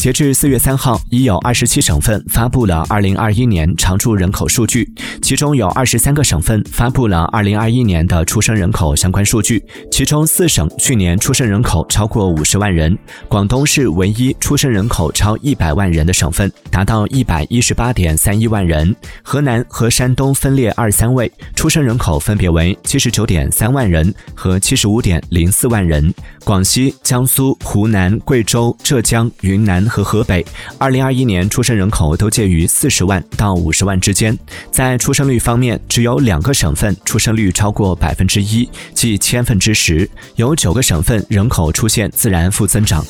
截至四月三号，已有二十七省份发布了二零二一年常住人口数据，其中有二十三个省份发布了二零二一年的出生人口相关数据，其中四省去年出生人口超过五十万人，广东是唯一出生人口超一百万人的省份，达到一百一十八点三一万人。河南和山东分列二三位，出生人口分别为七十九点三万人和七十五点零四万人。广西、江苏、湖南、贵州、浙江、云南和河北，二零二一年出生人口都介于四十万到五十万之间。在出生率方面，只有两个省份出生率超过百分之一，即千分之十；有九个省份人口出现自然负增长。